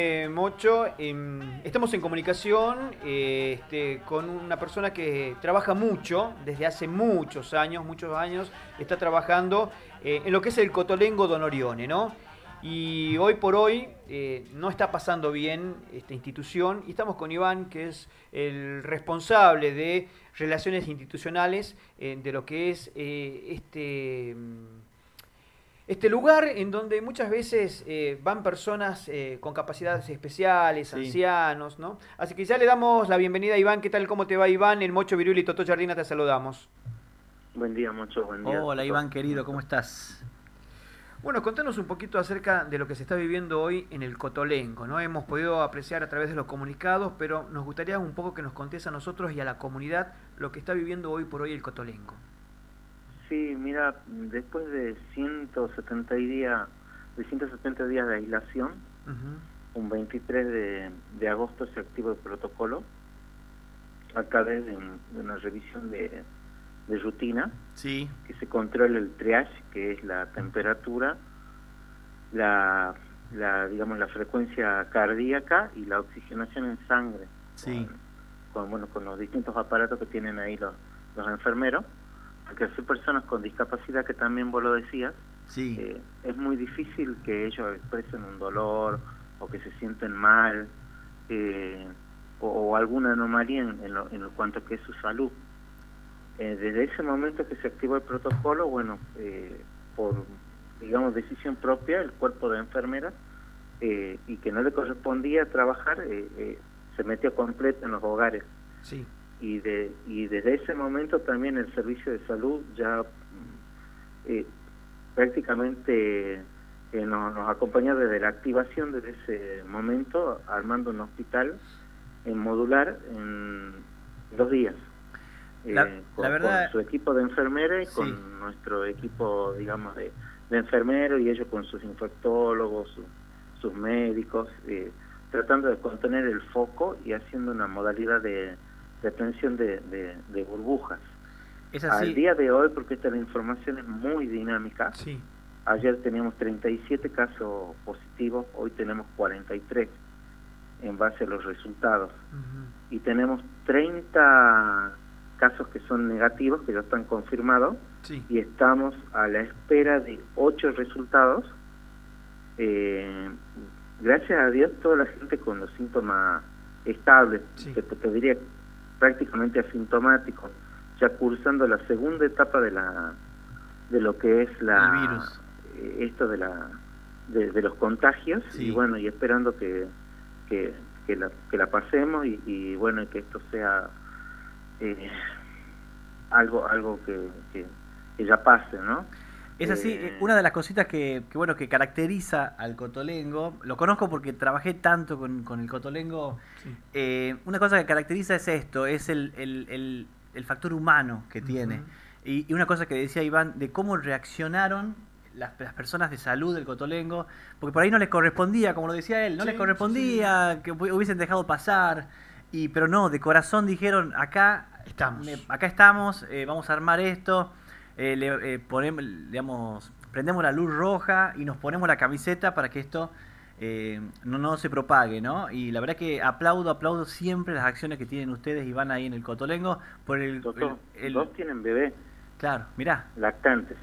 Eh, Mocho, em, estamos en comunicación eh, este, con una persona que trabaja mucho, desde hace muchos años, muchos años, está trabajando eh, en lo que es el Cotolengo Don Orione, ¿no? Y hoy por hoy no está pasando bien esta institución y estamos con Iván, que es el responsable de relaciones institucionales de lo que es este este lugar en donde muchas veces eh, van personas eh, con capacidades especiales, ancianos, ¿no? Así que ya le damos la bienvenida a Iván. ¿Qué tal? ¿Cómo te va Iván? El Mocho Virul y Toto Jardina te saludamos. Buen día, Mocho. Buen día. Hola Iván, querido. ¿Cómo estás? Bueno, contanos un poquito acerca de lo que se está viviendo hoy en el Cotolengo, ¿no? Hemos podido apreciar a través de los comunicados, pero nos gustaría un poco que nos contes a nosotros y a la comunidad lo que está viviendo hoy por hoy el Cotolengo. Sí, mira, después de 170 días, de 170 días de aislación, un 23 de, agosto se activó el protocolo a través de, una revisión de, rutina, sí. que se controla el triage, que es la temperatura, la, la digamos la frecuencia cardíaca y la oxigenación en sangre, sí. con, bueno con los distintos aparatos que tienen ahí los, los enfermeros porque hay personas con discapacidad que también vos lo decías, sí. Eh, es muy difícil que ellos expresen un dolor o que se sienten mal eh, o, alguna anomalía en, lo, en cuanto que es su salud. Eh, desde ese momento que se activó el protocolo, bueno, por digamos decisión propia, el cuerpo de enfermera y que no le correspondía trabajar, se metió completo en los hogares. Sí y, de, y desde ese momento también el servicio de salud ya eh, prácticamente eh, nos, nos acompañó desde la activación desde ese momento armando un hospital en modular en dos días. Eh, la, con, verdad, su equipo de enfermeras y con nuestro equipo, digamos, de, de enfermeros y ellos con sus infectólogos, sus médicos, tratando de contener el foco y haciendo una modalidad de, de de, de, burbujas. ¿Es así? Al día de hoy, porque esta información es muy dinámica, sí. ayer teníamos 37 casos positivos, hoy tenemos 43 en base a los resultados. Y tenemos 30 casos que son negativos, que ya están confirmados, y estamos a la espera de 8 resultados. Eh, gracias a Dios, toda la gente con los síntomas estables, que te diría prácticamente asintomático, ya cursando la segunda etapa de la de lo que es la eh, esto de la de, los contagios y bueno y esperando que que, que, la, que la pasemos y, y bueno que esto sea eh, algo algo que, que, ya pase no es así, eh, una de las cositas que, que, bueno que caracteriza al cotolengo, lo conozco porque trabajé tanto con, con el cotolengo, eh, una cosa que caracteriza es esto, es el, el, el, factor humano que tiene. y, una cosa que decía Iván, de cómo reaccionaron las, las, personas de salud del cotolengo, porque por ahí no les correspondía, como lo decía él, no les correspondía que hubiesen dejado pasar, y pero no, de corazón dijeron, acá estamos, acá estamos eh, vamos a armar esto eh, le, eh, ponemos, digamos, prendemos la luz roja y nos ponemos la camiseta para que esto eh, no, no se propague, ¿no? Y la verdad que aplaudo, aplaudo siempre las acciones que tienen ustedes y van ahí en el Cotolengo por el... el, dos tienen bebé. Claro, mirá. Lactantes.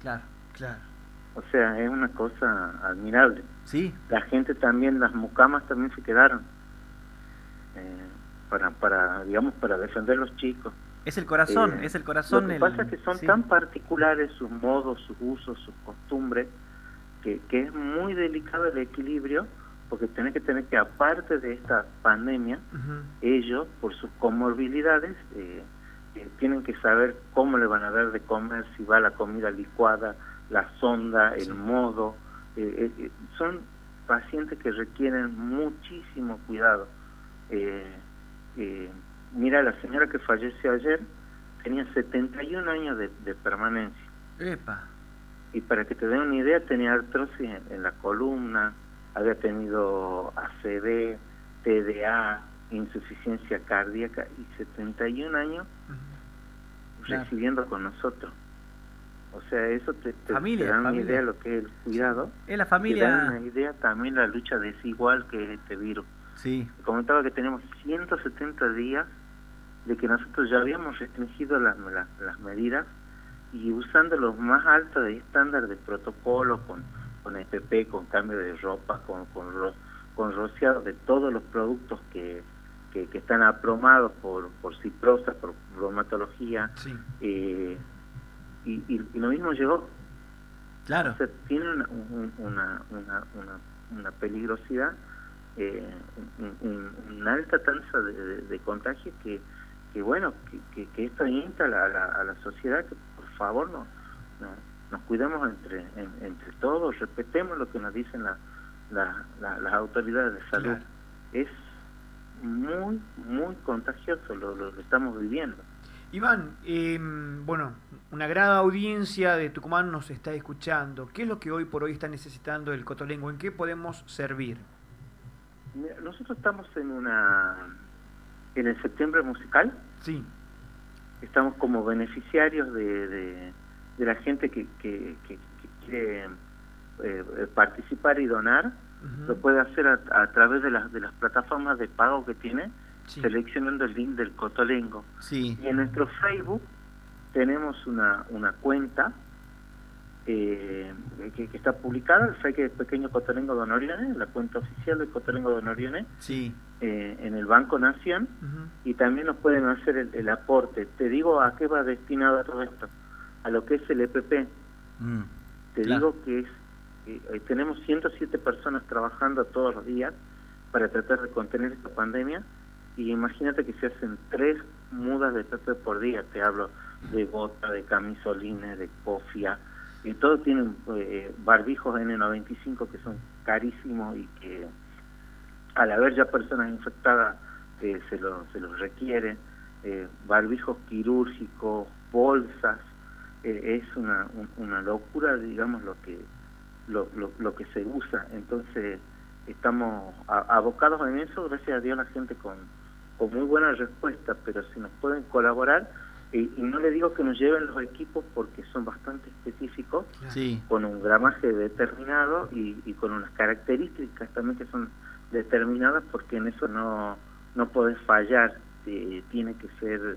Claro, claro. O sea, es una cosa admirable. Sí. La gente también, las mucamas también se quedaron. Eh, para, para, digamos, para defender los chicos. Es el corazón, eh, es el corazón. Lo que pasa es que son tan particulares sus modos, sus usos, sus costumbres, que, que es muy delicado el equilibrio, porque tenés que tener que, aparte de esta pandemia, ellos, por sus comorbilidades, eh, eh, tienen que saber cómo le van a dar de comer, si va la comida licuada, la sonda, el modo. son pacientes que requieren muchísimo cuidado. Eh, mira, la señora que falleció ayer tenía 71 años de, permanencia. Epa. Y para que te den una idea, tenía artrosis en, la columna, había tenido ACV, TDA, insuficiencia cardíaca y 71 años residiendo con nosotros. O sea, eso te, te, Familia, da una familia. idea de lo que es el cuidado. Es la Te da familia. una idea también la lucha desigual que es este virus. Sí, Comentaba que tenemos 170 días de que nosotros ya habíamos restringido las, las, las medidas y usando los más altos de estándar de protocolo con, con EPP, con cambio de ropa, con, con, ro- con rociado de todos los productos que, que, que están aprobados por, por ciprosa, por bromatología, Sí. eh, y, y, y lo mismo llegó. claro. O sea, tiene una, un- una, una, una, una peligrosidad, eh, un- un- una alta tasa de, de- de contagio que, que bueno, que, que, que esto insta a la, a la, sociedad que por favor no, no- nos cuidemos entre, en- entre todos, respetemos lo que nos dicen la- la- la- las autoridades de salud. Claro. Es muy, muy contagioso lo, lo, lo estamos viviendo. Iván, eh, bueno, una gran audiencia de Tucumán nos está escuchando. ¿Qué es lo que hoy por hoy está necesitando el Cotolengo? ¿En qué podemos servir? Mira, Nosotros estamos en una en el septiembre musical, Sí, estamos como beneficiarios de, de, de la gente que, que, que- que quiere eh, participar y donar, lo puede hacer a, a través de las, de las plataformas de pago que tiene, sí. seleccionando el link del Cotolengo. Sí, Y en nuestro Facebook tenemos una, una cuenta eh, que, que está publicada, el Facebook Pequeño Cotolengo Don Orione, la cuenta oficial del Cotolengo Don Orione, sí. Eh, en el Banco Nación, y también nos pueden hacer el, el aporte. Te digo a qué va destinado todo esto, a lo que es el EPP. Mm, Te Claro. digo que es eh, eh, tenemos 107 personas trabajando todos los días para tratar de contener esta pandemia y imagínate que se hacen tres mudas de EPP por día. Te hablo de bota, de camisolines, de cofia, y todos tienen eh, barbijos N95 que son carísimos y que al haber ya personas infectadas eh, se, lo, se los requiere, eh, barbijos quirúrgicos, bolsas, eh, es una, un- una locura, digamos, lo que lo, lo, lo que se usa. Entonces, estamos a- abocados en eso, gracias a Dios la gente con, con muy buena respuesta, pero si nos pueden colaborar, y, y no le digo que nos lleven los equipos porque son bastante específicos, Sí, con un gramaje determinado y, y con unas características también que son determinadas porque en eso no, no podés fallar, eh, tiene que ser,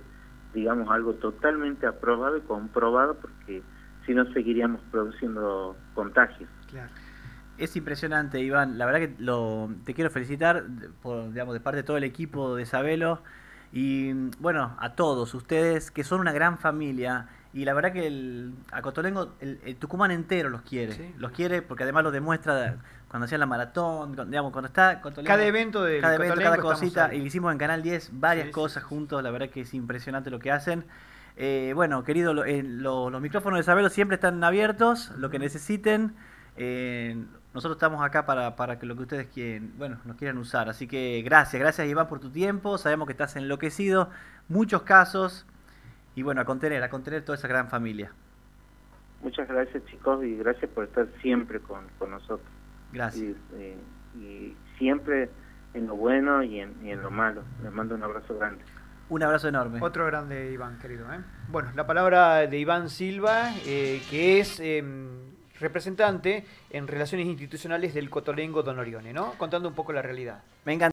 digamos, algo totalmente aprobado y comprobado porque si no seguiríamos produciendo contagios. claro. Es impresionante, Iván. La verdad que lo, te quiero felicitar por, digamos, de parte de todo el equipo de Sabelo y bueno, a todos ustedes que son una gran familia y la verdad que el, a Cotolengo, el, el Tucumán entero los quiere. Sí. Los quiere porque además lo demuestra cuando hacían la maratón, con- digamos, cuando está Cotolengo. Cada evento del cada evento, Cotolengo cada cosita, y lo hicimos en Canal 10, varias Sí, cosas sí. juntos, la verdad que es impresionante lo que hacen. Eh, bueno, querido, lo- eh, lo- los micrófonos de Sabelo siempre están abiertos, lo que necesiten. eh, nosotros estamos acá para, para que lo que ustedes quieren, bueno, nos quieran usar. Así que gracias, gracias Iván por tu tiempo. Sabemos que estás enloquecido, muchos casos. Y bueno, a contener, a contener toda esa gran familia. Muchas gracias chicos y gracias por estar siempre con, con nosotros. Gracias. Y, eh, y siempre en lo bueno y en, y en lo malo. Les mando un abrazo grande. Un abrazo enorme. Otro grande Iván, querido. ¿eh? Bueno, la palabra de Iván Silva, eh, que es eh, representante en relaciones institucionales del Cotolengo Don Orione, ¿no? Contando un poco la realidad. Me encanta.